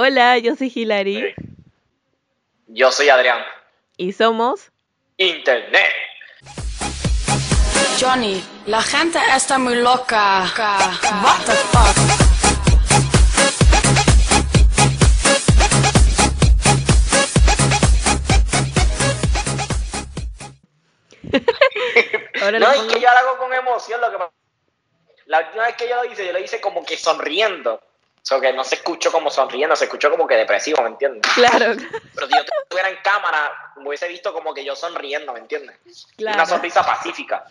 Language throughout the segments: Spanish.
Hola, yo soy Hilary. Yo soy Adrián. Y somos Internet. Johnny, la gente está muy loca. What the fuck? Ahora no, es que yo lo hago con emoción. Lo que pasa- La última vez que yo lo hice, yo lo hice como que sonriendo. Sea, que no se escuchó como sonriendo, se escuchó como que depresivo, ¿me entiendes? Claro, Pero si yo estuviera en cámara, me hubiese visto como que yo sonriendo, ¿me entiendes? Claro. Una sonrisa pacífica.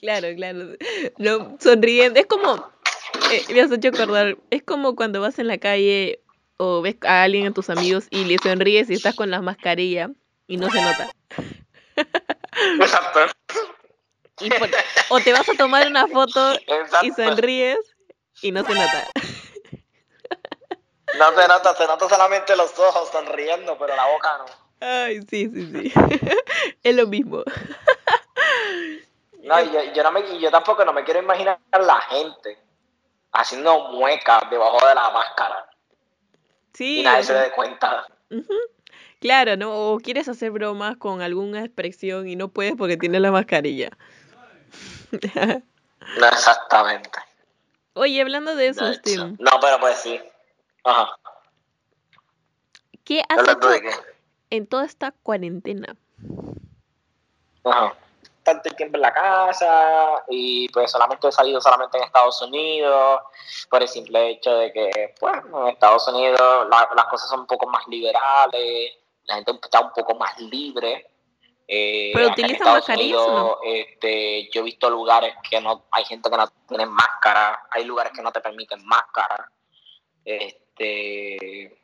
claro, claro. No, sonriendo. Es como, eh, me has hecho acordar, es como cuando vas en la calle o ves a alguien a tus amigos y le sonríes y estás con la mascarilla y no se nota. Exacto. Y por- o te vas a tomar una foto Exacto. y sonríes y no se nota. No se nota, se nota solamente los ojos sonriendo, pero la boca no. Ay, sí, sí, sí. Es lo mismo. No, yo, yo no me, yo tampoco no me quiero imaginar la gente haciendo muecas debajo de la máscara Sí. y nadie se dé cuenta. ujú. Claro, ¿no? O quieres hacer bromas con alguna expresión y no puedes porque tienes la mascarilla. No, exactamente. Oye, hablando de eso, hecho. No, pero pues sí. Ajá. ¿qué has ¿Hablando hecho de qué? en toda esta cuarentena? Ajá. Tanto tiempo en la casa y pues solamente he salido solamente en Estados Unidos por el simple hecho de que, pues, en Estados Unidos la- las cosas son un poco más liberales, la gente está un poco más libre. Eh, ¿Pero utilizan mascarillas o no? Unidos, este, yo he visto lugares que no, hay gente que no tiene máscara, hay lugares que no te permiten máscara. Este,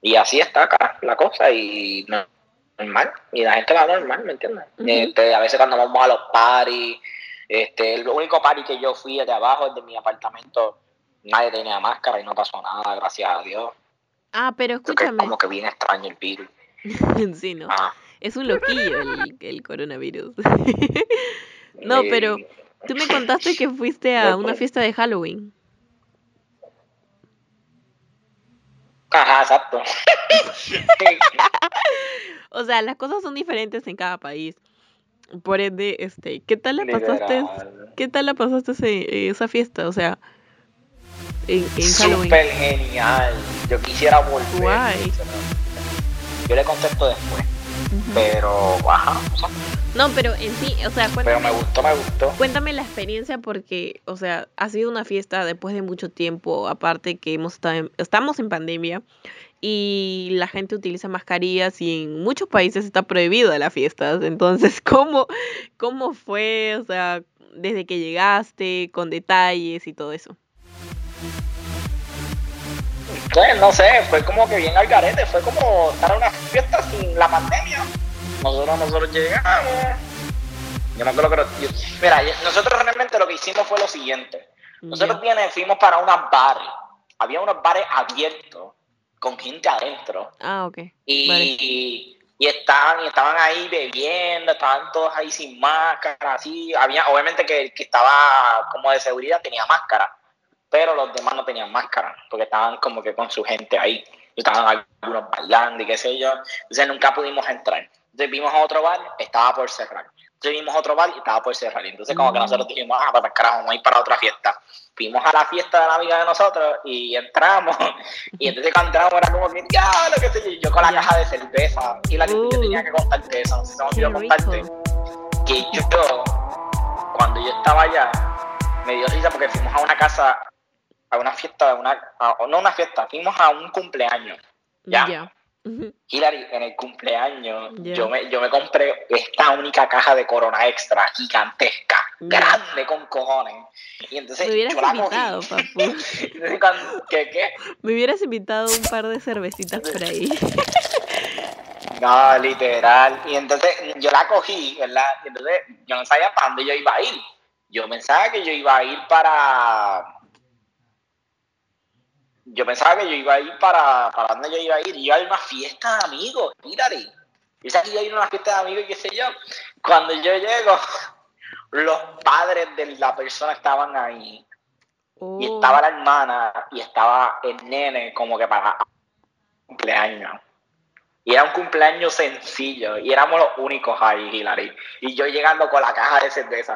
y así está acá la cosa y no, normal. Y la gente va normal, ¿me entiendes? Este, a veces cuando vamos a los este, el único party que yo fui de abajo, el de mi apartamento, nadie tenía máscara y no pasó nada, gracias a Dios. Ah, pero Creo que es escúchame. como que bien extraño el virus. Sí, no. Ah, Es un loquillo el, el coronavirus. No, eh, pero tú me contaste que fuiste a una fiesta de Halloween. Ajá, exacto. O sea, las cosas son diferentes en cada país. Por ende, este, ¿qué tal la pasaste? ¿Qué tal la pasaste ese- esa fiesta? O sea, en, en. Súper genial. Yo quisiera volver. Guay. Yo le contesto después, Pero ajá, o sea, No, pero en sí, o sea, pero cuéntame, me gustó, me gustó. cuéntame la experiencia porque, o sea, ha sido una fiesta después de mucho tiempo, aparte que hemos estado en- estamos en pandemia y la gente utiliza mascarillas y en muchos países está prohibida las fiestas. Entonces, ¿cómo, cómo fue? O sea, desde que llegaste, con detalles y todo eso. No sé, fue como que bien al garete, fue como estar en una fiesta sin la pandemia. Nosotros, nosotros llegamos. Yo me acuerdo que. yo- mira, nosotros realmente lo que hicimos fue lo siguiente. Nosotros viene, fuimos para unos bares. Había unos bares abiertos, con gente adentro. Ah, ok. Y, Vale. y estaban, y estaban ahí bebiendo, estaban todos ahí sin máscara, así. Había, obviamente que el que estaba como de seguridad tenía máscara, pero los demás no tenían máscara, porque estaban como que con su gente ahí. Estaban algunos bailando y qué sé yo. Entonces nunca pudimos entrar. Entonces vimos a otro bar, estaba por cerrar. Entonces vimos a otro bar y estaba por cerrar. Entonces como que Mm. nosotros dijimos, ah, pues carajo, vamos a ir para otra fiesta. Fuimos a la fiesta de la amiga de nosotros y entramos. Y entonces cuando entramos era como que, ya, lo que sé yo, yo con la caja de cerveza. Y la Uh. yo tenía que contarte eso, no sé si se me olvidó contarte. Que yo, cuando yo estaba allá, me dio risa porque fuimos a una casa, a una fiesta, a una, a- no una fiesta, fuimos a un cumpleaños. Ya. Ujú. Hillary, en el cumpleaños, yo, me, yo me compré esta única caja de Corona Extra gigantesca, grande con cojones. Y entonces Me hubieras yo la cogí. invitado, papu. Entonces, cuando- ¿Qué, qué? Me hubieras invitado un par de cervecitas por ahí. No, literal. Y entonces yo la cogí, ¿verdad? Y entonces yo no sabía para dónde yo iba a ir. Yo pensaba que yo iba a ir para. Yo pensaba que yo iba a ir para. ¿Para dónde yo iba a ir? Yo iba a ir a una fiesta de amigos, mírate. Yo pensaba que iba a ir a una fiesta de amigos y qué sé yo. Cuando yo llego, los padres de la persona estaban ahí. y Oh, estaba la hermana y estaba el nene como que para cumpleaños. Y era un cumpleaños sencillo y éramos los únicos ahí, Hilary. Y yo llegando con la caja de cerveza.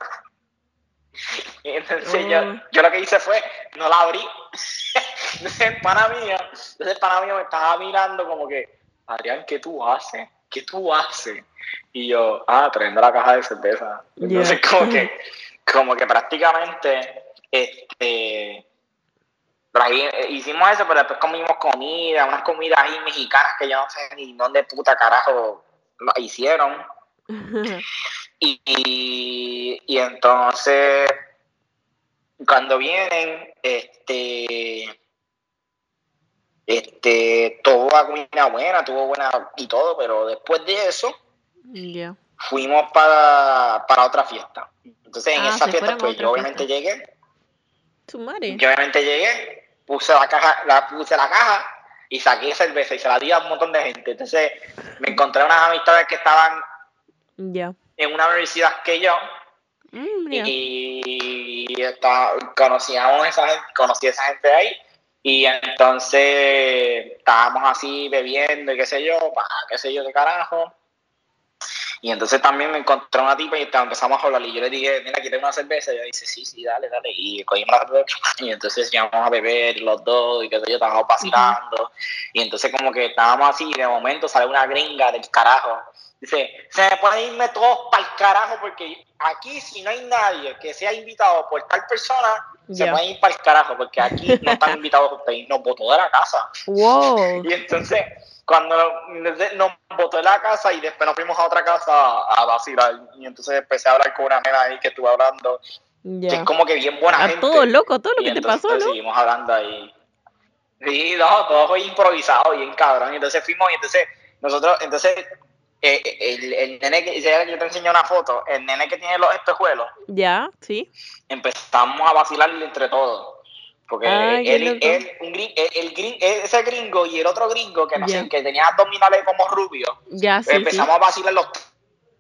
Y entonces yo, Oh. yo lo que hice fue, no la abrí. entonces el pana mío, entonces el pana mío me estaba mirando como que, Adrián, ¿qué tú haces? ¿Qué tú haces? Y yo, ah, trayendo la caja de cerveza. Entonces como que, como que prácticamente, este, eh, hicimos eso, pero después comimos comida, unas comidas ahí mexicanas que yo no sé ni dónde puta carajo lo hicieron. Y, y, y entonces, cuando vienen, este, este, la comida buena, tuvo buena y todo, pero después de eso, ya. fuimos para, para otra fiesta. Entonces, en Ah, esa fiesta, pues yo obviamente fiesta. llegué, Tu madre. yo obviamente llegué, puse la caja, la, puse la caja y saqué cerveza y se la di a un montón de gente. Entonces, me encontré unas amistades que estaban Ya. en una universidad que yo, Mm, y está- conocíamos esa gente, conocí a esa gente de ahí y entonces estábamos así bebiendo y qué sé yo, pa, qué sé yo qué carajo. Y entonces también me encontré una tipa y empezamos a hablar y yo le dije, mira, ¿quieres una cerveza? Y ella dice, sí, sí, dale, dale. Y cogimos la cerveza y entonces íbamos a beber los dos y qué sé yo, estábamos vacilando. Y entonces como que estábamos así y de momento sale una gringa del carajo. Dice, se me pueden irme todos para el carajo porque aquí si no hay nadie que sea invitado por tal persona, se pueden ir para el carajo porque aquí no están invitados ustedes nos botó de la casa. Wow. Y entonces, cuando nos- botó de la casa y después nos fuimos a otra casa a vacilar. Y entonces empecé a hablar con una nena ahí que estuve hablando, que es como que bien buena A gente. todo loco, todo lo Y que te pasó, ¿no? seguimos hablando ahí. Sí, no, todo fue improvisado, bien cabrón. Y entonces fuimos y entonces nosotros, entonces eh, el, el nene que, yo te enseñé una foto, el nene que tiene los espejuelos, Ya, sí. empezamos a vacilarle entre todos. Porque Ay, qué él, él, un gring- el, el gring- ese gringo y el otro gringo que no Ya. sé, que tenía abdominales como rubio, sí, sí. empezamos a vacilar los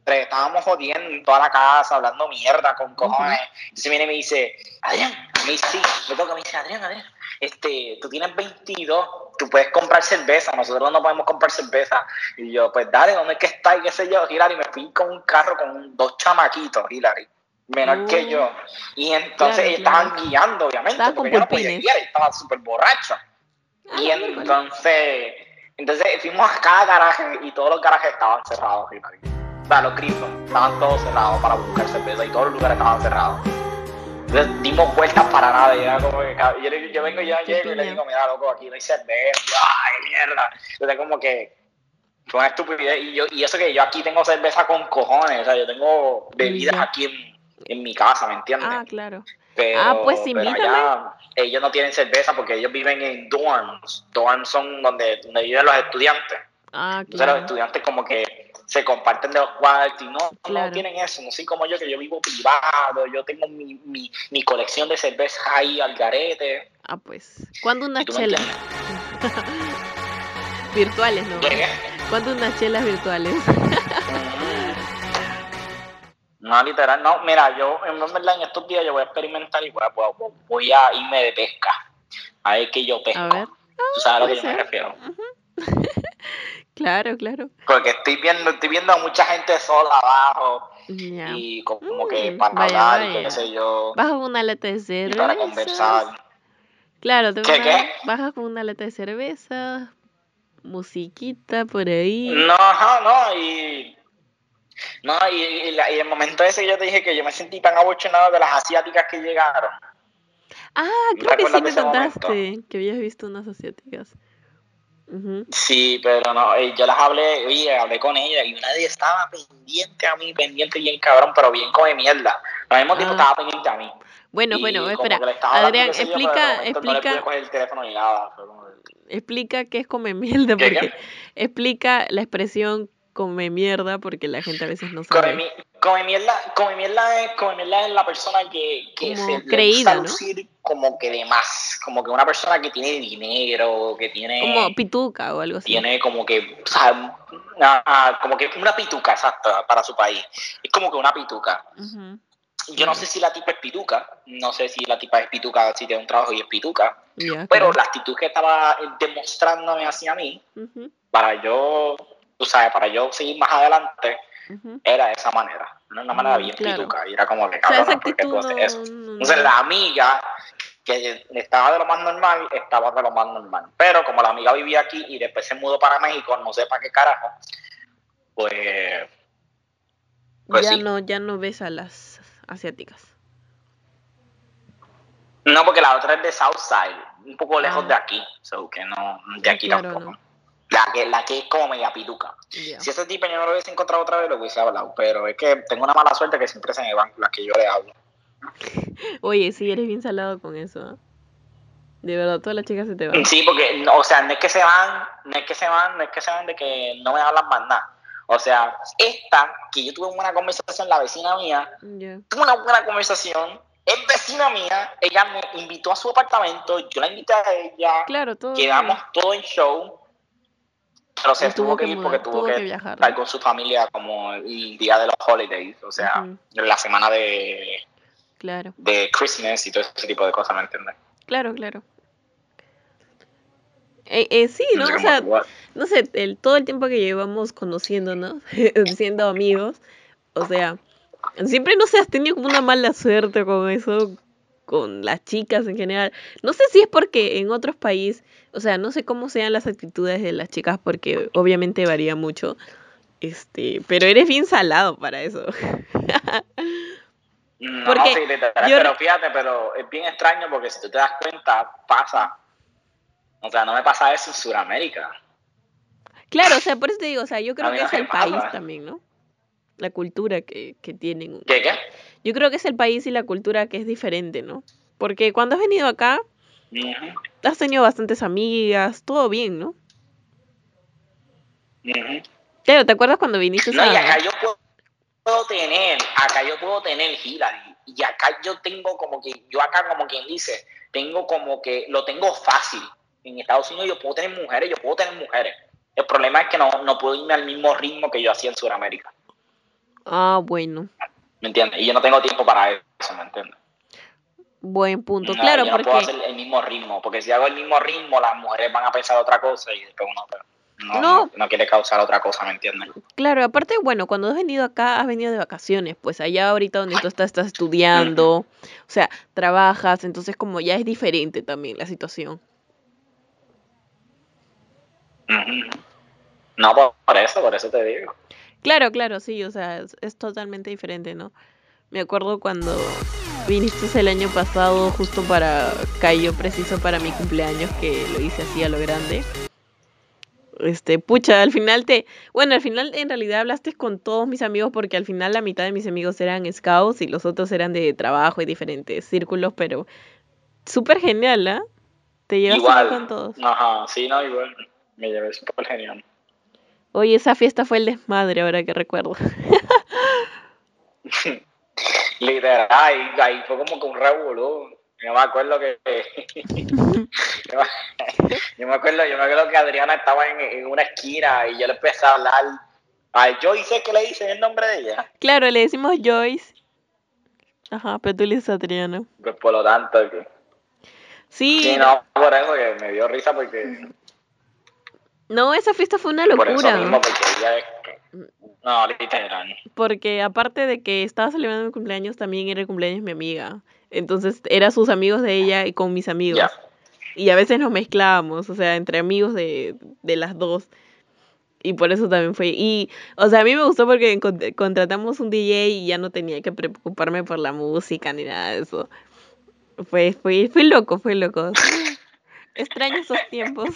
tres, estábamos jodiendo en toda la casa, hablando mierda con cojones. Entonces viene y me dice, Adrián, me dice, sí, me toca, me dice, Adrián, Adrián, este, tú tienes 22, tú puedes comprar cerveza, nosotros no podemos comprar cerveza. Y yo, pues dale, ¿dónde es que está? Y qué sé yo, Hilary, me fui con un carro con dos chamaquitos, Hilary, menor que yo. Y entonces ellos claro. estaban guiando, obviamente, Estaban porque yo no podía guiar, estaba súper borracho. Ah, Y entonces, entonces fuimos a cada garaje y todos los garajes estaban cerrados. O sea, los grifos estaban todos cerrados para buscar cerveza y todos los lugares estaban cerrados. Entonces dimos vueltas para nada y era como que yo, yo vengo y yo Qué llego y le digo, mira loco, aquí no hay cerveza, ay mierda. Entonces como que fue una estupidez y yo, y eso que yo aquí tengo cerveza con cojones, o sea, yo tengo bebidas aquí en, en mi casa, ¿me entiendes? Ah, claro. Pero, Ah, pues, pero invítame. allá ellos no tienen cerveza porque ellos viven en dorms. Dorms son donde, donde viven los estudiantes. Ah, Entonces los claro. estudiantes como que se comparten de los cuartos y no, Claro. no tienen eso, no soy como yo que yo vivo privado, yo tengo mi, mi, mi colección de cervezas ahí al garete. Ah, pues. ¿Cuándo unas ¿Y tú me chelas? virtuales, ¿no? ¿Qué? ¿Cuándo unas chelas virtuales? No, literal, no. Mira, yo en verdad en estos días yo voy a experimentar y voy a, voy- voy a irme de pesca. A ver qué yo pesco. A ver. ¿Tú sabes a lo que yo me refiero? Claro, claro. Porque estoy viendo, estoy viendo a mucha gente sola abajo y como que Mm, para vaya, hablar y qué sé yo, Bajas con una lata de cerveza. para conversar. Claro, te ¿Qué, vas- qué? bajas con una lata de cerveza, musiquita por ahí. No, ajá, no, y. No, y, y la- y el momento ese yo te dije que yo me sentí tan abochonado de las asiáticas que llegaron. Ah, ¿No creo que sí me contaste momento? que habías visto unas asiáticas. Sí, pero no, eh, yo las hablé, oye, hablé con ella y nadie estaba pendiente a mí, pendiente bien cabrón, pero bien come mierda. Al mismo tiempo Ah. estaba pendiente a mí. Bueno, Y bueno, espera. Adrián, sé yo, explica, No explica, coger el teléfono ni nada. fue como- explica qué es come mierda, ¿Qué, qué? porque explica la expresión come mierda, porque la gente a veces no Come, sabe. mi- come mierda, come mierda es, come mierda es la persona que, que Como se le creída, ¿no? lucir como que de más, como que una persona que tiene dinero, que tiene, Como pituca o algo así. tiene como que, o sea, una- como que una pituca, exacto, para su país. Es como que una pituca. Yo no sé si la tipa es pituca, no sé si la tipa es pituca, si tiene un trabajo y es pituca, pero claro. la actitud que estaba demostrándome hacia mí, para yo, tú sabes, para yo seguir más adelante, era de esa manera, era una manera bien claro. pituca, y era como que O sea, esa cabrón, ¿por qué tú haces eso? no- Entonces la amiga que estaba de lo más normal, estaba de lo más normal. Pero como la amiga vivía aquí y después se mudó para México, no sé para qué carajo, pues, pues ya sí. no, ya no ves a las asiáticas. No, porque la otra es de Southside, un poco lejos Ah. de aquí, so que no, de Ah, aquí claro, tampoco. no. La que, la que es como media pituca. Si ese tipo yo no lo hubiese encontrado otra vez, lo hubiese hablado. Pero es que tengo una mala suerte que siempre se me van las que yo le hablo. Oye, sí, eres bien salado con eso, ¿ah? De verdad, todas las chicas se te van. Sí, porque, o sea, no es que se van, no es que se van, no es que se van de que no me hablan más nada. O sea, esta, que yo tuve una conversación, la vecina mía, tuve una buena conversación, es vecina mía, ella me invitó a su apartamento, yo la invité a ella, Claro, todo. quedamos todo en show, pero se tuvo tuvo que ir porque tuvo, tuvo que, que viajar, estar ¿no? con su familia como el día de los holidays, o sea, Ujú. la semana de, Claro, de Christmas y todo ese tipo de cosas, ¿me entiendes? claro, claro. Eh, eh, sí, ¿no? sé O sea, no sé, el, todo el tiempo que llevamos conociéndonos, siendo amigos, o sea, siempre, no sé, has tenido como una mala suerte con eso, con las chicas en general. No sé si es porque en otros países, o sea, no sé cómo sean las actitudes de las chicas, porque obviamente varía mucho, este, pero eres bien salado para eso. No, Porque sí, literal, yo- pero fíjate, pero es bien extraño porque si tú te das cuenta, pasa. O sea, no me pasa eso en Sudamérica. Claro, o sea, por eso te digo, o sea, yo creo que es el pasa. país también, ¿no? La cultura que, que tienen. ¿Qué, qué? Yo creo que es el país y la cultura que es diferente, ¿no? Porque cuando has venido acá, has tenido bastantes amigas, todo bien, ¿no? ujú. Claro, ¿te acuerdas cuando viniste No, y acá a... yo puedo, puedo tener, acá yo puedo tener Hillary. Y acá yo tengo como que, yo acá como quien dice, tengo como que, lo tengo fácil. En Estados Unidos yo puedo tener mujeres, yo puedo tener mujeres. El problema es que no, no puedo irme al mismo ritmo que yo hacía en Sudamérica. Ah, bueno, ¿Me entiendes? Y yo no tengo tiempo para eso, ¿me entiendes? buen punto. No, claro, yo no puedo porque... hacer el mismo ritmo, porque si hago el mismo ritmo, las mujeres van a pensar otra cosa y después uno pues, no, No. no, quiere causar otra cosa, ¿me entiendes? Claro, aparte, bueno, cuando has venido acá, has venido de vacaciones, pues allá ahorita donde tú estás, estás estudiando, o sea, trabajas, entonces como ya es diferente también la situación. No, por eso, por eso te digo. Claro, claro, sí, o sea, es, es totalmente diferente, ¿no? Me acuerdo cuando viniste el año pasado, justo para, cayó preciso para mi cumpleaños, que lo hice así a lo grande. Este, pucha, al final te, bueno, al final en realidad hablaste con todos mis amigos porque al final la mitad de mis amigos eran scouts y los otros eran de trabajo y diferentes círculos, pero súper genial, ¿ah? Te llevaste Igual. con todos. Ajá, sí, no, igual. Me llevé súper genial. Oye, esa fiesta fue el desmadre, ahora que recuerdo. Literal, ahí, ahí fue como que un revolú. Yo me acuerdo que. yo, me, acuerdo, yo me acuerdo que Adriana estaba en, en una esquina y yo le empecé a hablar. Ay, yo hice que le hice el nombre de ella. Claro, le decimos Joyce. Ajá, pero tú le dices Adriana. Pues por lo tanto, que. Sí, Sí, no, por eso que me dio risa porque. No, esa fiesta fue una Por eso locura. mismo, porque. No, literal. Porque aparte de que estaba celebrando mi cumpleaños, también era el cumpleaños de mi amiga. Entonces, era sus amigos de ella y con mis amigos. Ya. Y a veces nos mezclábamos, o sea, entre amigos de, de las dos. Y por eso también fue. Y, o sea, a mí me gustó porque contratamos un DJ y ya no tenía que preocuparme por la música ni nada de eso. Fue, fue, fue loco, fue loco. Extraño esos tiempos.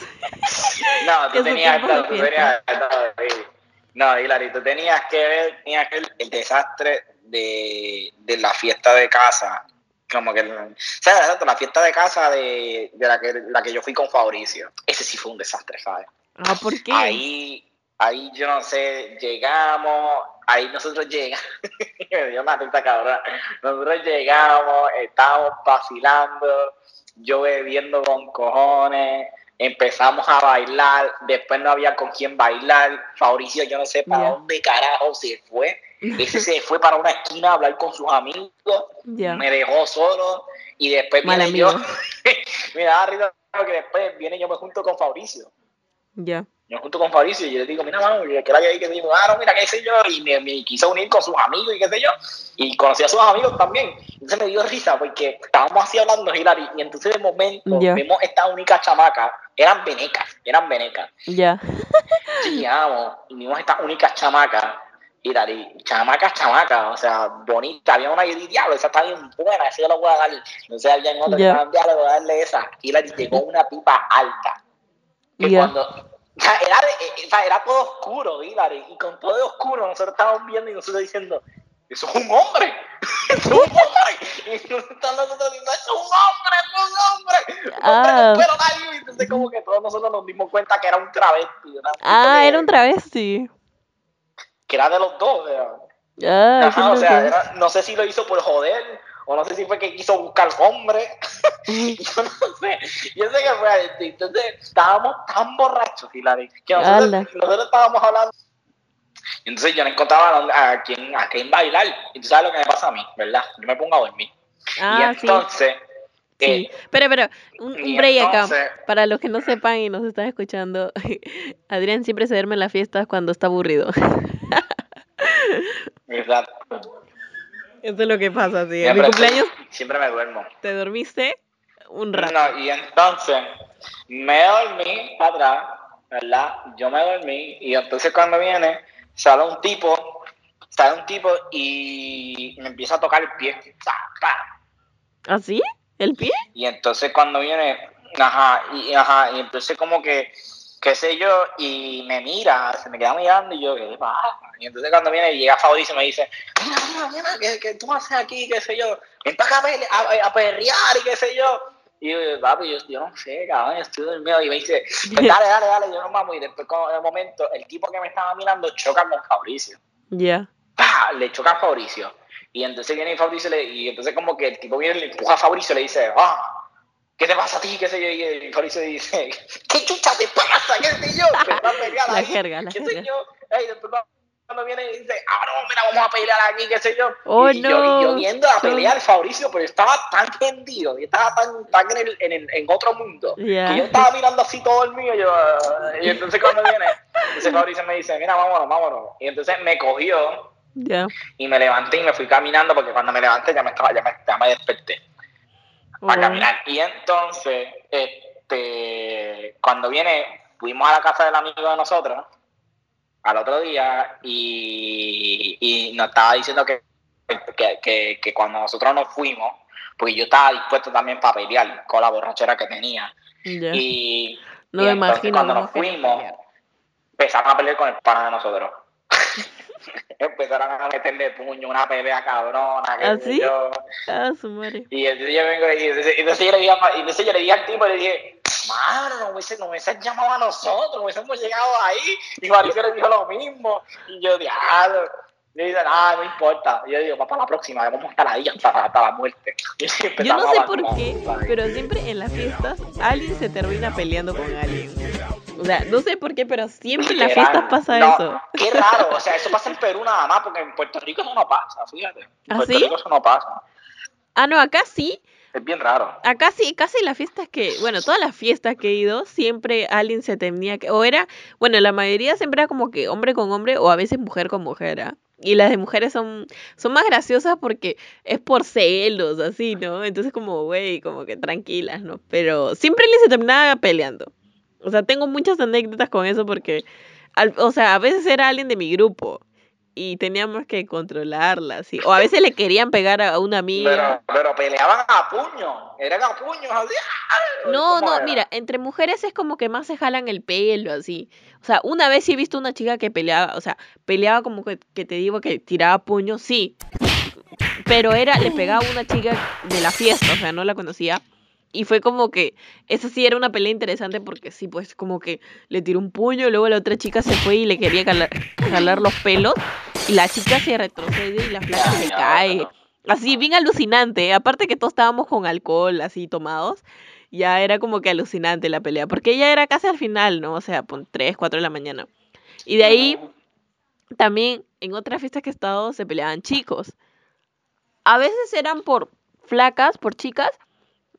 No, tú tenías, tú tenías, no, Hilary, tú tenías que ver, tenías que ver el desastre de, de la fiesta de casa, como que, ¿sabes? Exacto, La fiesta de casa de, de la, que, la que yo fui con Fabricio, ese sí fue un desastre, ¿sabes? Ah, ¿por qué? Ahí, ahí yo no sé, llegamos, ahí nosotros llegamos, me dio una risa cabrón, nosotros llegamos, estábamos vacilando, yo bebiendo con cojones, empezamos a bailar, después no había con quién bailar, Fabricio yo no sé para dónde carajo se fue, Ese se fue para una esquina a hablar con sus amigos, me dejó solo y después Mal viene yo. me daba risa que después viene yo me junto con Fabricio. Ya. Me junto con Fabricio y yo le digo, mira, mano, que la que ahí que digo, ah, no, mira, qué sé yo, y me, me quiso unir con sus amigos y qué sé yo, y conocí a sus amigos también. Entonces me dio risa porque estábamos así hablando, Hilary, y entonces de momento Ya. vemos esta única chamaca, eran venecas, eran venecas. Ya. Llegamos y vimos esta única chamaca, Hilary, chamacas, chamacas, o sea, bonita, había una y yo dije, diablo, esa está bien buena, esa yo la voy a dar. Entonces había en otra, yeah. diablo, voy a darle esa. Hilary llegó una tipa alta, que cuando o sea, era, eh, era todo oscuro, Hilary, y con todo oscuro nosotros estábamos viendo y nosotros diciendo, eso es un hombre, eso es un hombre, y nosotros diciendo, eso es un hombre, es un hombre, Ah. pelo largo", y entonces como que todos nosotros nos dimos cuenta que era un travesti, Ah, que- era un travesti. que era de los dos, sea, Ah, Ajá, o sea, era- no sé si lo hizo por joder, o no sé si fue que quiso buscar hombre, yo no sé, yo sé que fue así. entonces estábamos tan borrachos, Hilary, que nosotros, nosotros estábamos hablando, entonces yo no encontraba a, quién, a quién bailar, y tú sabes lo que me pasa a mí, ¿verdad? Yo me pongo a dormir, Ah, y entonces, Sí. Pero, pero, un, un acá. Para los que no sepan y nos están escuchando, Adrián siempre se duerme en las fiestas cuando está aburrido. exacto, Eso es lo que pasa, sí. En mi cumpleaños siempre me duermo. te dormiste un rato. No, y entonces me dormí para atrás, ¿verdad? Yo me dormí y entonces cuando viene sale un tipo, sale un tipo y me empieza a tocar el pie. ¿Así? ¿El pie? Y entonces cuando viene, ajá, y, ajá, y entonces como que, qué sé yo, y me mira, se me queda mirando y yo, ¿qué pasa? Y entonces cuando viene y llega Fabricio y me dice, mira, mira, mira, ¿qué, qué tú haces aquí? ¿Qué sé yo? Ven para acá a, a, perrear y qué sé yo. Y yo, papi, yo, yo no sé, cabrón, estoy dormido. Y me dice, pues dale, dale, dale, yo no vamos. Y después, con el momento, el tipo que me estaba mirando choca con Fabricio. Ya. ¡Pah! le choca a Fabricio. Y entonces viene Fabricio y entonces como que el tipo viene le empuja a Fabricio y le dice, ah, ¿qué te pasa a ti? ¿Qué sé yo? Y Fabricio dice, ¿qué chucha te pasa? ¿Qué sé yo? Empezó a pelear La ahí. jerga, la ¿Qué sé yo? Después cuando viene y dice, ah, no, mira, vamos a pelear aquí, qué sé yo. Oh, y, yo, y yo viendo la No. pelea de Fabricio, pero estaba tan tendido, yo estaba tan, tan en, el, en, el- en otro mundo, Ya. que yo estaba mirando así todo el mío, yo, y entonces cuando viene, entonces Fabricio me dice, mira, vámonos, vámonos. Y entonces me cogió y me levanté y me fui caminando porque cuando me levanté ya me estaba ya me, ya me desperté a Oh. caminar y entonces este cuando viene fuimos a la casa del amigo de nosotros al otro día y, y nos estaba diciendo que, que, que, que cuando nosotros nos fuimos porque yo estaba dispuesto también para pelear con la borrachera que tenía y, No y entonces imagino cuando nos fuimos empezaron a pelear con el pana de nosotros. Empezaron a meterle puño, una pelea cabrona, qué ¿Ah, yo. Ah, su madre. Y entonces yo vengo y entonces, entonces yo le dije, y entonces yo le dije al tipo, le dije, mano, no hubiese, no hubiesen llamado a nosotros, no hubiésemos llegado ahí. Y Mauricio le dijo lo mismo. Y yo, diablo. Y dice, ah, no importa. Y yo digo, para la próxima, vamos a estar ahí hasta, hasta la muerte. Yo no sé por qué, pero siempre en las fiestas alguien se termina peleando con alguien. O sea, no sé por qué, pero siempre en las fiestas pasa No, eso. Qué raro, o sea, eso pasa en Perú nada más, porque en Puerto Rico eso no pasa, fíjate. En ¿Ah, Puerto sí? Rico eso no pasa. Ah, no, acá sí. Es bien raro. Acá sí, casi las fiestas que, bueno, todas las fiestas que he ido, siempre alguien se tenía que, o era, bueno, la mayoría siempre era como que hombre con hombre o a veces mujer con mujer, ¿ah? Y las de mujeres son, son más graciosas porque es por celos, así, ¿no? Entonces como, güey, como que tranquilas, ¿no? Pero siempre alguien se terminaba peleando. O sea, tengo muchas anécdotas con eso porque, al- o sea, a veces era alguien de mi grupo y teníamos que controlarla, así. O a veces le querían pegar a una amiga. Pero, pero peleaban a puño, eran a puños así. ¡ah! No, ¿Cómo no, era? mira, entre mujeres es como que más se jalan el pelo, así. O sea, una vez sí he visto una chica que peleaba, o sea, peleaba como que, que te digo que tiraba puños, sí. Pero era, le pegaba a una chica de la fiesta, o sea, no la conocía. Y fue como que, eso sí era una pelea interesante porque sí, pues como que le tiró un puño, luego la otra chica se fue y le quería jalar, jalar los pelos. Y la chica se retrocede y la flaca se cae. Así, bien alucinante. Aparte que todos estábamos con alcohol, así tomados. Ya era como que alucinante la pelea. Porque ella era casi al final, ¿no? O sea, pon 3, 4 de la mañana. Y de ahí también en otras fiestas que he estado se peleaban chicos. A veces eran por flacas, por chicas,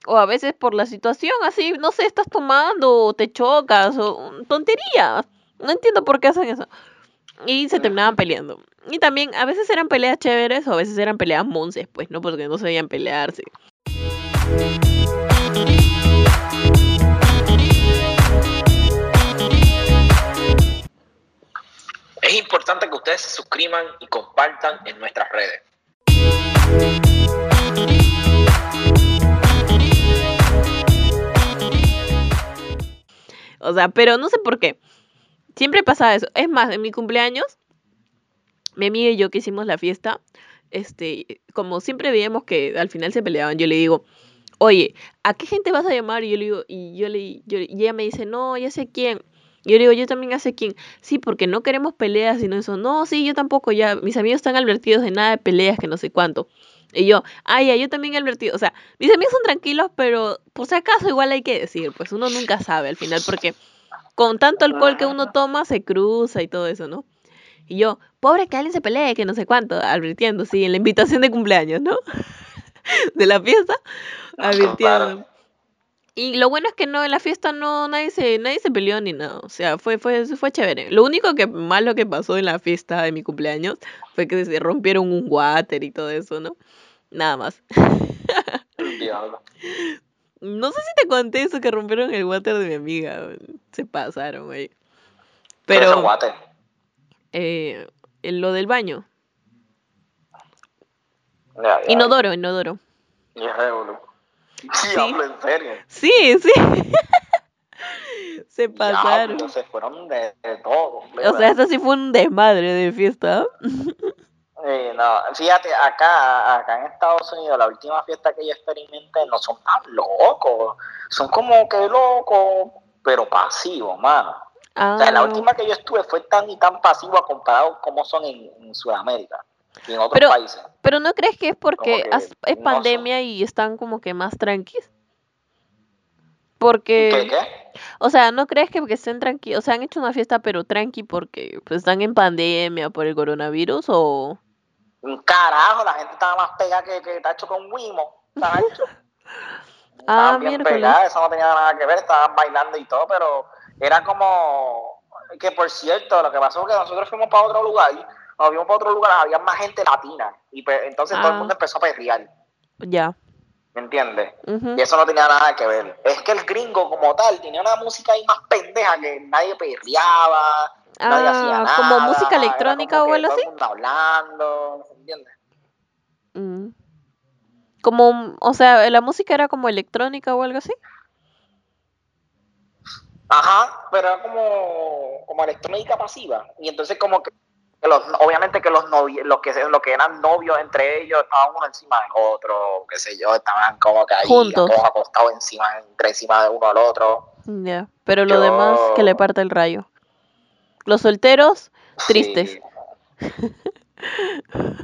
o a veces por la situación, así, no sé, estás tomando o te chocas o tontería. No entiendo por qué hacen eso. Y se terminaban peleando. Y también a veces eran peleas chéveres o a veces eran peleas monces, pues, ¿no? Porque no sabían pelearse. Es importante que ustedes se suscriban y compartan en nuestras redes. O sea, pero no sé por qué. Siempre pasaba eso. Es más, en mi cumpleaños, mi amiga y yo que hicimos la fiesta, este, como siempre veíamos que al final se peleaban, yo le digo, oye, ¿a qué gente vas a llamar? Y yo le digo, y yo le, yo- y ella me dice, no, ya sé quién. Y yo le digo, yo también ya sé quién. Sí, porque no queremos peleas, sino eso. No, sí, yo tampoco, ya, mis amigos están advertidos de nada de peleas, que no sé cuánto. Y yo, ay, yo también he advertido. O sea, mis amigos son tranquilos, pero por si acaso igual hay que decir, pues uno nunca sabe al final, porque con tanto alcohol que uno toma se cruza y todo eso, ¿no? Y yo, pobre que alguien se pelee, que no sé cuánto, advirtiendo, sí, en la invitación de cumpleaños, ¿no? de la fiesta, advirtiendo. Y lo bueno es que no, en la fiesta no, nadie se, nadie se peleó ni nada. O sea, fue, fue, fue chévere. Lo único que malo que pasó en la fiesta de mi cumpleaños fue que se rompieron un water y todo eso, ¿no? Nada más. Diablo. No sé si te conté eso que rompieron el water de mi amiga. Se pasaron, güey. ¿Qué es el Pero guate? eh, en lo del baño. Ya, ya. Inodoro, inodoro. Ya, boludo. Diablo, en serio. Sí, sí. Se pasaron. se fueron de, de todo. O sea, esto sí fue un desmadre de fiesta. Eh, no, fíjate, acá, acá en Estados Unidos, la última fiesta que yo experimenté no son tan locos. Son como que locos, pero pasivos, mano. O sea, la Ah, última que yo estuve fue tan y tan pasiva comparado como son en, en Sudamérica y en otros Pero- países. pero no crees que es porque que es no pandemia y están como que más tranquis. ¿Qué, Porque, qué? o sea, ¿no crees que porque estén tranquilos? O sea, han hecho una fiesta pero tranqui porque pues están en pandemia por el coronavirus o... Un carajo, la gente estaba más pegada que, que tacho con Wimo, tacho. Ah, Estaban bien pegadas, eso no tenía nada que ver, estaban bailando y todo, pero era como que por cierto, lo que pasó es que nosotros fuimos para otro lugar, nos fuimos para otro lugar, había más gente latina, y pues, entonces todo el Ah. mundo empezó a perrear, Ya. ¿me entiendes? Y eso no tenía nada que ver. Es que el gringo como tal tenía una música ahí más pendeja que nadie perreaba, nadie hacía Ah, nada. como música electrónica como o algo todo así. el mundo hablando, ¿entiendes? Mm. Como, o sea, la música era como electrónica o algo así. Ajá, pero era como, como electrónica pasiva. Y entonces como que que los, obviamente que los novios, los que los que eran novios entre ellos estaban uno encima del otro, qué sé yo, estaban como que ahí Juntos. todos acostados encima, entre encima de uno al otro. Ya. Pero lo Yo- demás que le parte el rayo. Los solteros, tristes. Sí.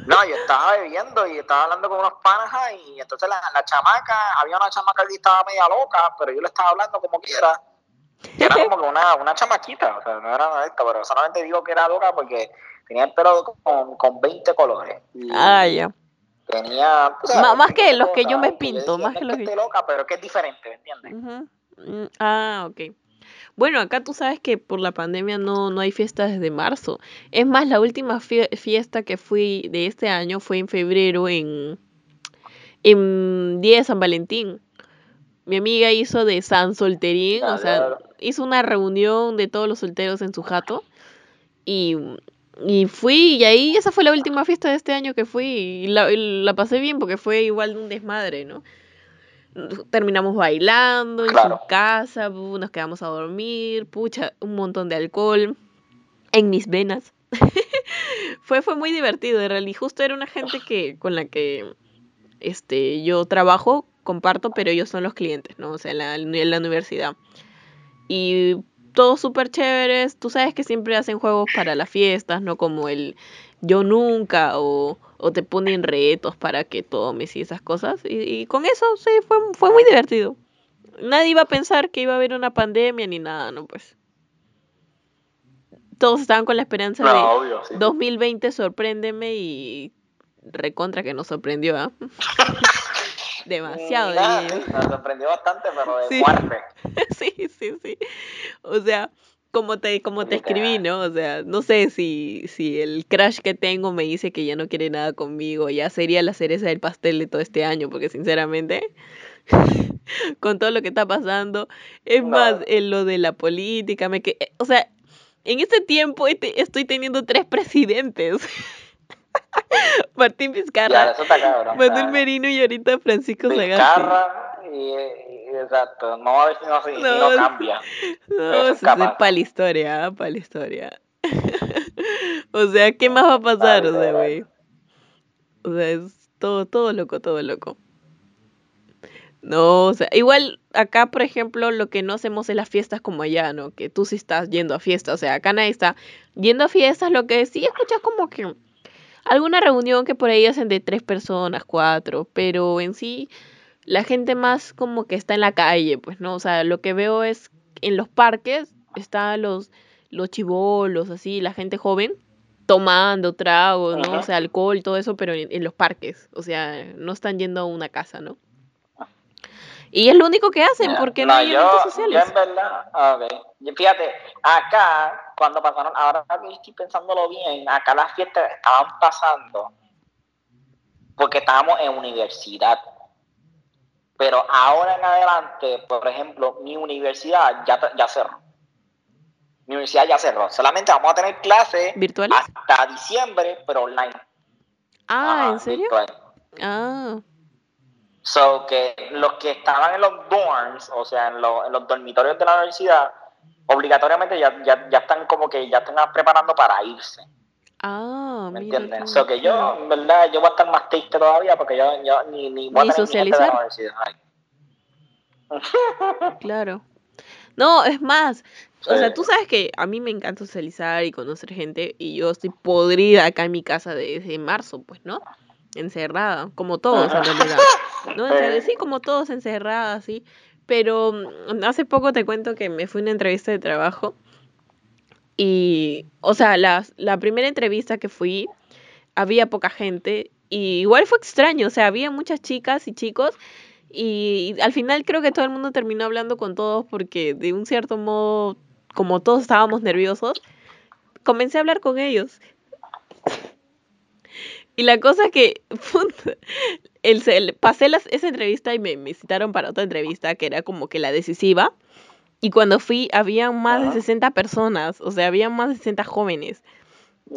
No, yo estaba bebiendo y estaba hablando con unos panas y entonces la, la chamaca, había una chamaca que estaba media loca, pero yo le estaba hablando como quiera. Y era como que una, una chamaquita, o sea, no era nada de esto, pero solamente digo que era loca porque tenía el pelo con, con 20 colores. Y Ah, ya. Tenía. Ma- más que 20 los que yo me pinto, más que los que- loca, pero que es diferente, ¿me entiendes? Ujú. Mm, Ah, ok. Bueno, acá tú sabes que por la pandemia no, no hay fiestas desde marzo. Es más, la última fie- fiesta que fui de este año fue en febrero en, en día de San Valentín. Mi amiga hizo de San Solterín, o Dale, sea, hizo una reunión de todos los solteros en su jato. Y, y fui, y ahí esa fue la última fiesta de este año que fui. Y la, y la pasé bien porque fue igual un desmadre, ¿no? Terminamos bailando en su casa, nos quedamos a dormir, pucha, un montón de alcohol en mis venas. fue, fue muy divertido, en realidad. Justo era una gente que, con la que este, yo trabajo, comparto, pero ellos son los clientes, ¿no? O sea, en la, en la universidad. Y todos súper chéveres. Tú sabes que siempre hacen juegos para las fiestas, ¿no? Como el yo nunca o, o te ponen retos para que tomes y esas cosas. Y, y con eso sí, fue, fue muy divertido. Nadie iba a pensar que iba a haber una pandemia ni nada, ¿no? Pues. todos estaban con la esperanza No, de obvio, sí. 2020 sorpréndeme y recontra que nos sorprendió, ¿ah? Demasiado, nada, Nos sorprendió bastante, pero de Sí. muerte. Sí, sí, sí. O sea, como te, como te escribí, ¿no? O sea, no sé si, si el crush que tengo me dice que ya no quiere nada conmigo, ya sería la cereza del pastel de todo este año, porque sinceramente, con todo lo que está pasando, es No. más, en lo de la política, me que, o sea, en este tiempo estoy teniendo tres presidentes. Martín Vizcarra, cabrón. Manuel claro. Merino y ahorita Francisco Sagasti. Y, y- exacto. Vamos a ver si no, si, No, no cambia. No, es para la historia, para la historia. o sea, ¿qué más va a pasar? O sea, güey. O sea, es todo, todo loco, todo loco. No, o sea, igual acá, por ejemplo, lo que no hacemos es las fiestas como allá, ¿no? Que tú sí estás yendo a fiestas, o sea, acá nadie está yendo a fiestas, lo que sí escuchas como que alguna reunión que por ahí hacen de tres personas, cuatro, pero en sí la gente más como que está en la calle, pues, ¿no? O sea, lo que veo es en los parques están los, los chivolos, así, la gente joven, tomando tragos, ¿no? Ajá. O sea, alcohol, todo eso, pero en, en los parques, o sea, no están yendo a una casa, ¿no? Y es lo único que hacen, porque no, hay yo, eventos yo sociales. en verdad, ah, ok. Y Fíjate, acá, cuando pasaron, ahora que estoy pensándolo bien, acá las fiestas estaban pasando porque estábamos en universidad. Pero ahora en adelante, por ejemplo, mi universidad ya, ya cerró. Mi universidad ya cerró. Solamente vamos a tener clases ¿Virtuales? hasta diciembre, pero online. Ah, Ajá, ¿en serio? virtual. Ah, So que los que estaban en los dorms, o sea, en los dormitorios de la universidad, obligatoriamente ya, ya, ya están como que ya están preparando para irse. Ah, ¿Me mira entiendes? So que yo, en verdad, yo voy a estar más triste todavía porque yo, yo ni, ni voy Ni a gente de la socializar. Claro. No, es más, o sea, tú sabes que a mí me encanta socializar y conocer gente y yo estoy podrida acá en mi casa desde marzo, pues, ¿no? Encerrada, como todos en realidad. ¿No? Encer- Sí. como todos encerrada, sí. Pero mm, hace poco te cuento que me fui a una entrevista de trabajo y, o sea, la, la primera entrevista que fui, había poca gente y igual fue extraño, o sea, había muchas chicas y chicos y al final creo que todo el mundo terminó hablando con todos porque de un cierto modo, como todos estábamos nerviosos, comencé a hablar con ellos. Y la cosa que puta, el, el- pasé las- esa entrevista y me, me citaron para otra entrevista que era como que la decisiva. Y cuando fui, había más de Ajá. 60 personas, o sea, había más de 60 jóvenes.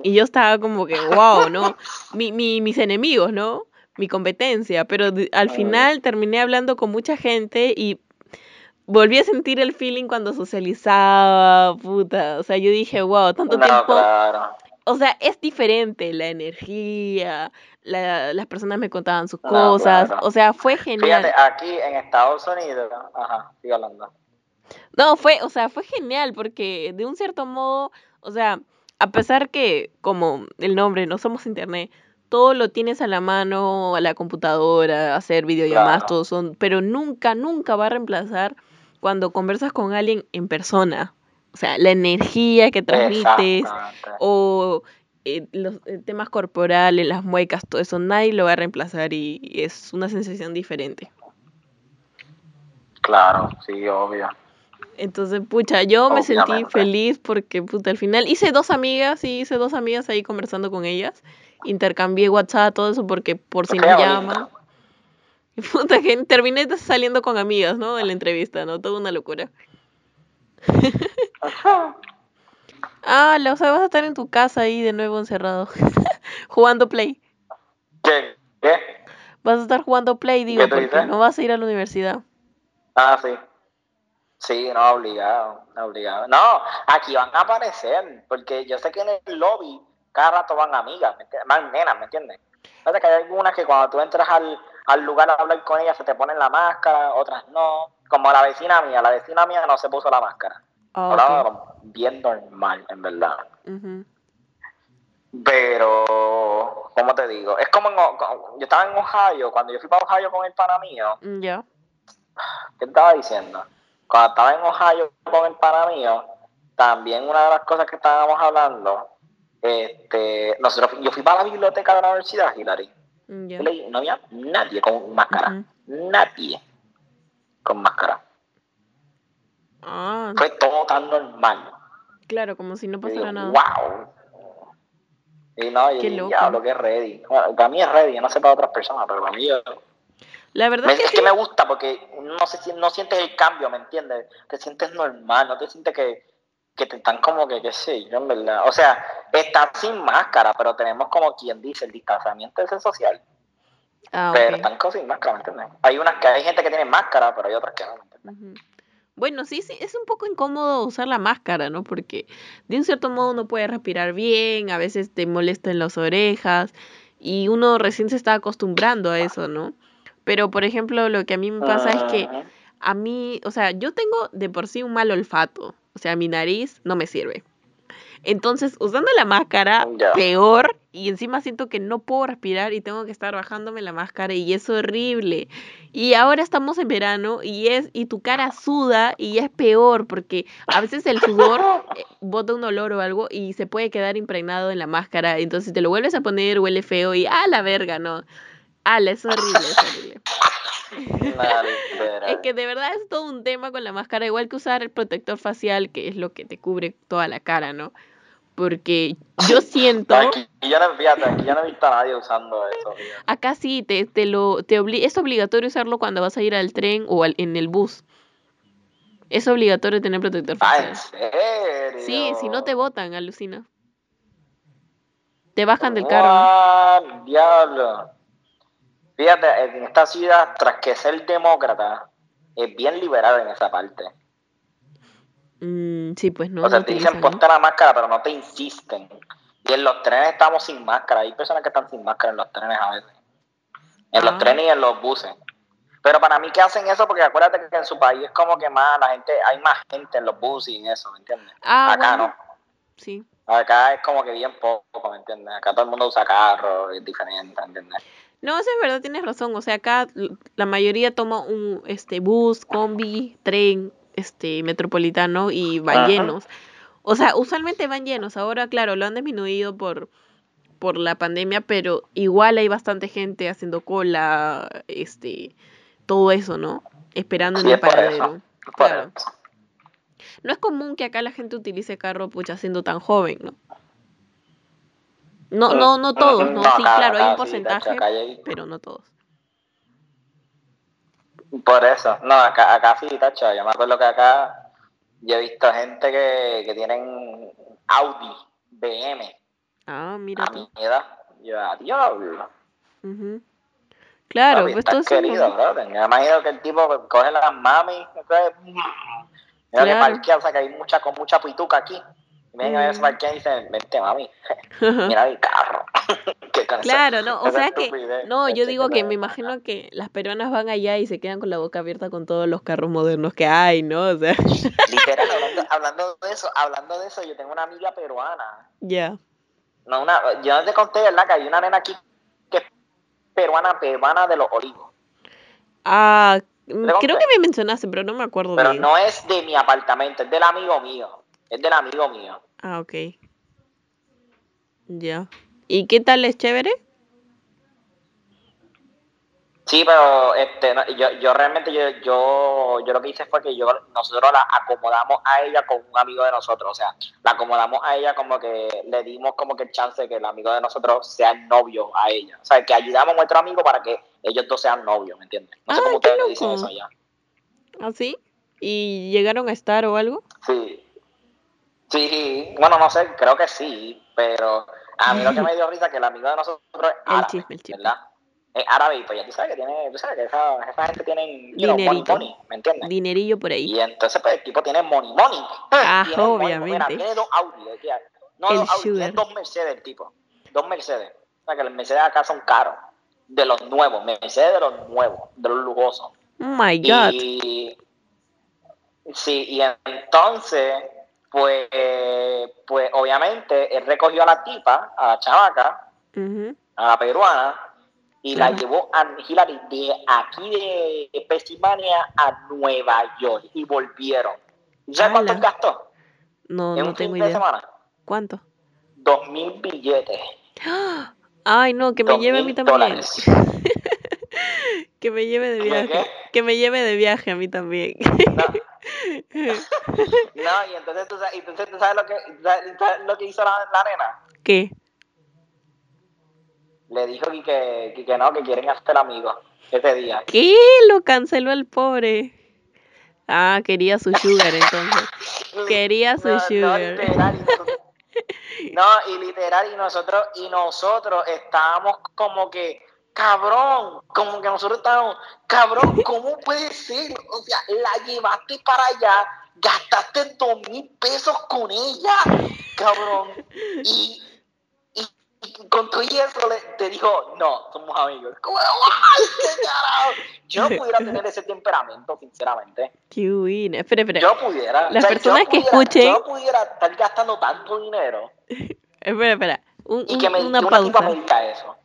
Y yo estaba como que, wow, ¿no? Mi, mi- mis enemigos, ¿no? Mi competencia. Pero al final terminé hablando con mucha gente y volví a sentir el feeling cuando socializaba, puta. O sea, yo dije, wow, tanto No, tiempo. claro. O sea, es diferente la energía, la- las personas me contaban sus No, cosas. claro. O sea, fue genial. Fíjate, aquí en Estados Unidos, ajá, sigue hablando. No, fue, o sea, fue genial porque de un cierto modo, o sea, a pesar que, como el nombre, no somos internet, todo lo tienes a la mano, a la computadora, hacer videollamadas, Claro. todo son, pero nunca, nunca va a reemplazar cuando conversas con alguien en persona. O sea, la energía que transmites o eh, los eh, temas corporales, las muecas, todo eso, nadie lo va a reemplazar y, y es una sensación diferente. Claro, sí, obvio. Entonces, pucha, yo me sentí feliz porque, puta, al final hice dos amigas, sí, hice dos amigas ahí conversando con ellas. Intercambié WhatsApp, todo eso, porque por si nos llaman. Y puta, que terminé saliendo con amigas, ¿no? En la entrevista, ¿no? Toda una locura. Ah, o sea, vas a estar en tu casa ahí de nuevo encerrado, jugando Play. ¿Qué? ¿Qué? Vas a estar jugando Play, digo, porque no vas a ir a la universidad. Ah, sí. Sí, no, obligado, obligado. No, aquí van a aparecer, porque yo sé que en el lobby cada rato van amigas. Van nenas, ¿me entiendes? Pasa que hay algunas que cuando tú entras al, al lugar a hablar con ellas se te ponen la máscara, otras no. Como la vecina mía, la vecina mía no se puso la máscara. Ok. bien normal, en verdad. Ujú. Pero, ¿cómo te digo? Es como en, O- yo estaba en Ohio, cuando yo fui para Ohio con el pana mío, Mm, Ya. ¿qué estaba diciendo? Cuando estaba en Ohio con el pana mío, también una de las cosas que estábamos hablando, este, nosotros, yo fui para la biblioteca de la universidad, Hilary. Ya. Yo leí, no había nadie con máscara. Nadie con máscara. Ah, Fue todo tan normal. claro, como si no pasara nada. wow. Y no, y Qué loco. diablo, que es ready. Bueno, para mí es ready, yo no sé para otras personas, pero para mí yo- La verdad Me- es que es sí. que me gusta porque no, se, no sientes el cambio, ¿me entiendes? Te sientes normal, no te sientes que, que te están como que, qué sé yo, en verdad. O sea, están sin máscara, pero tenemos como quien dice el distanciamiento ese social. Ah, Pero están con sin máscara, ¿me entiendes? Hay unas que hay gente que tiene máscara, pero hay otras que no, ¿me entiendes? Bueno, sí, sí, es un poco incómodo usar la máscara, ¿no? Porque de un cierto modo no puedes respirar bien, a veces te molesta en las orejas y uno recién se está acostumbrando a eso, ¿no? Pero, por ejemplo, lo que a mí me pasa es que Ujú. a mí, o sea, yo tengo de por sí un mal olfato, o sea, mi nariz no me sirve. Entonces, usando la máscara, peor, y encima siento que no puedo respirar y tengo que estar bajándome la máscara y es horrible. Y ahora estamos en verano y es y tu cara suda y es peor porque a veces el sudor eh, bota un olor o algo y se puede quedar impregnado en la máscara, entonces te lo vuelves a poner, huele feo y ah, la verga, no. Ah, es horrible, es horrible. Es que de verdad es todo un tema con la máscara, igual que usar el protector facial, que es lo que te cubre toda la cara, ¿no? Porque yo siento, Aquí yo no, fíjate, aquí no he visto a nadie usando eso. fíjate. acá sí, te, te lo, te obli- es obligatorio usarlo cuando vas a ir al tren o al- en el bus. Es obligatorio tener protector Ah, facial. ¿en serio? Sí, si no te botan, alucina. Te bajan del carro. What? Diablo. Fíjate, en esta ciudad, tras que ser demócrata, es bien liberal en esa parte. Mm, sí, pues no, o sea, no te dicen ponte la máscara, pero no te insisten. Y en los trenes estamos sin máscara. Hay personas que están sin máscara en los trenes a veces. En Ah. los trenes y en los buses. Pero para mí que hacen eso porque acuérdate que en su país es como que más la gente, hay más gente en los buses y en eso, ¿me entiendes? Ah, Acá bueno, no. sí. Acá es como que bien poco, ¿me entiendes? Acá todo el mundo usa carro, es diferente, ¿me entiendes? No, eso es verdad, tienes razón. O sea, acá la mayoría toma un este bus, combi, tren, este metropolitano y van Ajá. llenos. O sea, usualmente van llenos. Ahora, claro, lo han disminuido por por la pandemia, pero igual hay bastante gente haciendo cola, este, todo eso, ¿no? Esperando en Sí, el por eso. paradero. Claro. No es común que acá la gente utilice carro, pucha, siendo tan joven, ¿no? No, no, no todos, ¿no? Sí, claro, hay un porcentaje, pero no todos. Por eso, no, acá, acá sí, tacho, yo me acuerdo que acá yo he visto gente que, que tienen Audi, BM, Ah, mira a mi edad. Yo, a diablo. Claro, Papi, pues todo querido. Me imagino que el tipo coge las mami, coge- mira que Claro. parquea, o sea que hay mucha, con mucha pituca aquí. Y vienen a ver Mm. parquea y dicen, vente mami, mira mi carro. Claro, no, o sea que, no, yo este, digo que me imagino que las peruanas van allá y se quedan con la boca abierta con todos los carros modernos que hay, ¿no? O sea, Literal, hablando, hablando de eso, hablando de eso, yo tengo una amiga peruana. ya. No, una, yo no te conté, ¿verdad? Que hay una nena aquí que es peruana, peruana de los olivos. Ah, mm, creo que- que me mencionaste, pero no me acuerdo Pero bien. no es de mi apartamento, es del amigo mío. Es del amigo mío. Ah, ok. Ya. ¿Y qué tal es chévere? Sí, pero este, no, yo, yo realmente yo, yo, yo lo que hice fue que yo nosotros la acomodamos a ella con un amigo de nosotros, o sea, la acomodamos a ella como que le dimos como que el chance de que el amigo de nosotros sea el novio a ella, o sea, que ayudamos a nuestro amigo para que ellos dos sean novios, ¿me entiendes? No sé Ah, cómo ustedes le dicen eso ya. ¿Ah, sí? ¿Y llegaron a estar o algo? Sí. Sí, bueno, no sé, creo que sí, pero a mí lo que me dio risa es que el amigo de nosotros es El árabe, el chisme. ¿verdad? Es árabe y pues ya tú sabes que tiene, tú sabes que esa, esa gente tiene, money, money, ¿me entiendes? Dinerillo por ahí. Y entonces pues el tipo tiene money, money. Ah, Tiene money, obviamente. Mira, tiene dos Audi, no El dos Audi, tiene dos Mercedes el tipo, dos Mercedes. O sea que los Mercedes acá son caros, de los nuevos, Mercedes de los nuevos, de los lujosos. Oh my god. Y sí, y entonces, pues, pues obviamente él recogió a la tipa, a la chavaca, Ujú. a la peruana, y la llevó a Hillary de aquí de Pensilvania a Nueva York y volvieron. ¿Y sabes cuánto gastó? No, en no un fin tengo de idea. semana. ¿Cuánto? Dos mil billetes. Ay, no, que me lleve a mí también. Que me lleve de ¿Qué, viaje. qué? Que me lleve de viaje a mí también. No, no, y entonces tú, sabes- entonces tú sabes lo que, sabes- lo que hizo la, la nena. ¿Qué? Le dijo que, que, que, no, que quieren hacer amigos ese día. ¿Qué? Lo canceló el pobre. Ah, quería su sugar entonces. Quería su No, no, sugar. literal, y nosotros- no, y literal, y nosotros, y nosotros estábamos como que, cabrón, como que nosotros estábamos, cabrón, ¿cómo puede ser? O sea, la llevaste para allá, gastaste dos mil pesos con ella, cabrón, y, y, y con todo y eso le, te dijo, no, somos amigos. Como, "Ay, qué carajo". Yo no pudiera tener ese temperamento, sinceramente. Qué buena. Espera, espera. Yo pudiera. Las yo personas que pudiera- escuchen- Yo no pudiera estar gastando tanto dinero Espera, espera. Un- y que, me, una que una tipa pausa. me diga eso.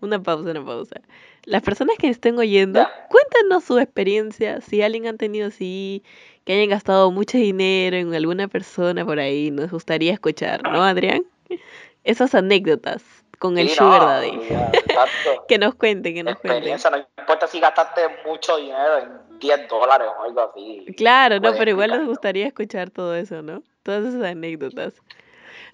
Una pausa, una pausa. Las personas que estén oyendo, cuéntanos su experiencia, si alguien han tenido así, que hayan gastado mucho dinero en alguna persona por ahí, nos gustaría escuchar, ¿no, Adrián? Esas anécdotas con el Sí, sugar no, daddy. ya. Que nos cuenten, que nos cuenten. Experiencia, no importa si gastaste mucho dinero en 10 dólares o algo así. Claro, no, pero igual nos gustaría escuchar todo eso, ¿no? Todas esas anécdotas.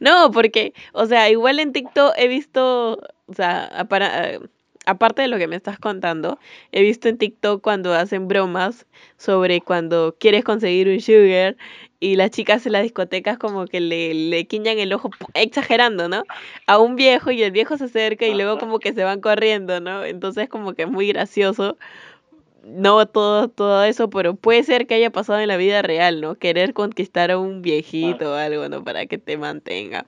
No, porque, o sea, igual en TikTok he visto, o sea, apara- eh, aparte de lo que me estás contando, he visto en TikTok cuando hacen bromas sobre cuando quieres conseguir un sugar y las chicas en las discotecas como que le, le quiñan el ojo, exagerando, ¿no? A un viejo y el viejo se acerca y luego como que se van corriendo, ¿no? Entonces como que es muy gracioso no todo, todo eso, pero puede ser que haya pasado en la vida real, ¿no? Querer conquistar a un viejito o algo, ¿no? Para que te mantenga.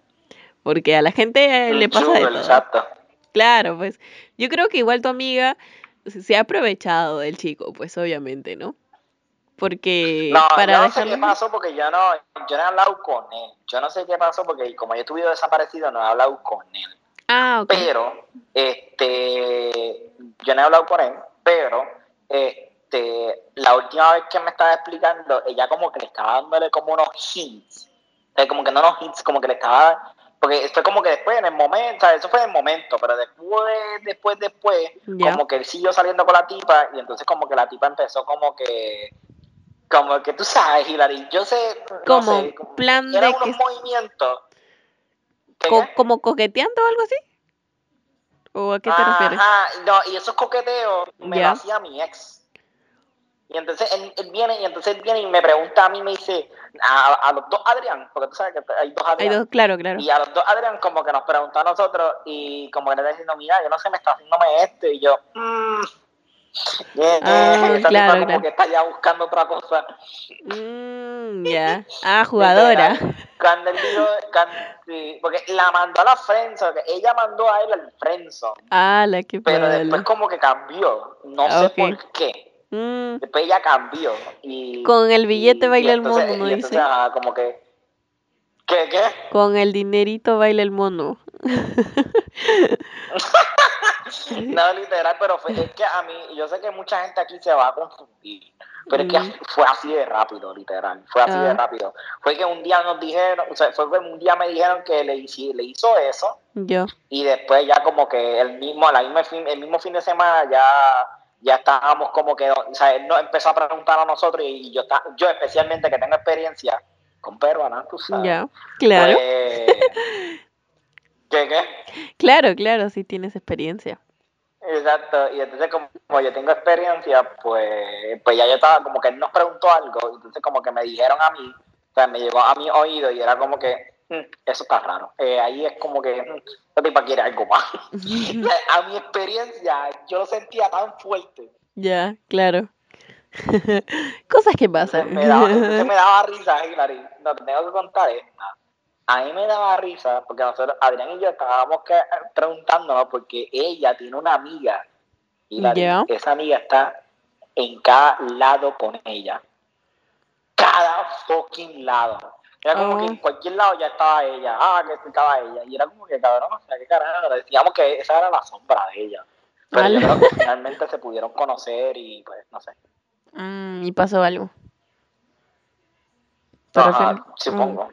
Porque a la gente eh, le pasa de sugar, todo. Exacto. Claro, pues yo creo que igual tu amiga se ha aprovechado del chico, pues obviamente, ¿no? Porque No, para yo no sé qué pasó porque yo no, yo no he hablado con él. Yo no sé qué pasó porque como yo estuve desaparecido, no he hablado con él. Ah, ok. pero este yo no he hablado con él pero este la última vez que me estaba explicando ella como que le estaba dándole como unos hints o sea, como que no unos hints como que le estaba porque fue como que después en el momento o sea, eso fue en el momento pero después después después como que él siguió saliendo con la tipa y entonces como que la tipa empezó como que como que tú sabes Hilary yo sé no Como sé, como- plan eran de unos que- movimientos. ¿Como coqueteando o algo así? ¿O a qué te refieres? Ajá, no, y esos coqueteos me Ya. lo hacía mi ex. Y entonces él, él viene, y entonces él viene y me pregunta a mí, me dice, a, a los dos Adrián, porque tú sabes que hay dos Hay Adrián. dos, claro, claro. Y a los dos Adrián como que nos preguntó a nosotros y como que le está diciendo, mira, yo no sé, me está haciéndome esto. Y yo, mmm, Ah, esa tipa claro, como claro. que está ya buscando otra cosa. Mm, ya. Ah, jugadora. Cuando él dijo, cuando- sí, porque la mandó a la Frenzo, que ella mandó a él al Frenzo. Ah, la que Pero palo. después como que cambió, no Ah, sé por qué. Mm, Después ella cambió. Y, Con el billete y- baila y el mono, ¿no y dice? entonces, ajá, como que... ¿Qué, qué? Con el dinerito baila el mono. No, literal, pero fue, es que a mí, yo sé que mucha gente aquí se va a confundir, pero es Mm. que fue así de rápido, literal, fue así de Ah. rápido. Fue que un día nos dijeron, o sea, fue que un día me dijeron que le, le hizo eso, Yo. y después ya como que el mismo, la misma fin, el mismo fin de semana ya, ya estábamos como que, o sea, él nos empezó a preguntar a nosotros y yo, yo especialmente que tengo experiencia con peruanas, tú sabes. Ya. Claro. pues, ¿Qué, qué? Claro, claro, sí tienes experiencia. Exacto, y entonces como, como yo tengo experiencia, pues, pues ya yo estaba como que él nos preguntó algo, entonces como que me dijeron a mí, o sea, me llegó a mi oído y era como que, "Mm, eso está raro. Eh, ahí es como que, "Mm, esta tipa quiere algo más. a mi experiencia, yo lo sentía tan fuerte. ya, claro. Cosas que pasan. me daba, entonces me daba risa, Hilary. No te tengo que contar esta. A mí me daba risa porque nosotros, Adrián y yo, estábamos preguntándonos porque ella tiene una amiga. Ya. esa amiga está en cada lado con ella. Cada fucking lado. Era como Oh. que en cualquier lado ya estaba ella. Ah, que estaba ella. Y era como que cabrón, o sea, qué carajo. Decíamos que esa era la sombra de ella. Pero yo Ala. creo que finalmente se pudieron conocer y pues, no sé. Mm, y pasó algo. ¿Te Ajá, supongo.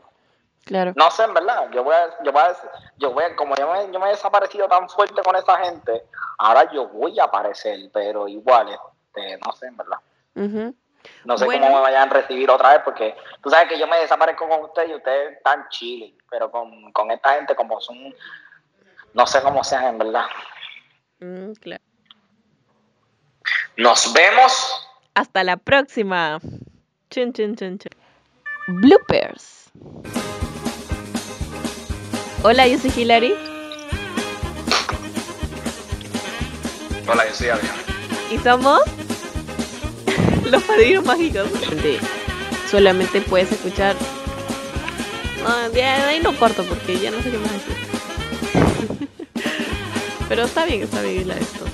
Claro. No sé, en verdad. Yo voy a, yo voy a, yo voy a- como yo me, yo me he desaparecido tan fuerte con esa gente, ahora yo voy a aparecer, pero igual, este, no sé, en verdad. No sé Bueno. cómo me vayan a recibir otra vez, porque tú sabes que yo me desaparezco con ustedes y ustedes están chilling, pero con, con esta gente como son, no sé cómo sean, en verdad. Mm, claro. Nos vemos. Hasta la próxima. Chun, chun, chun, chun. Bloopers. Hola, yo soy Hilary Hola, yo soy Adrián. y somos los padrinos mágicos. Solamente puedes escuchar. No, de ahí no corto porque ya no sé qué más decir. Pero está bien, está bien la esto.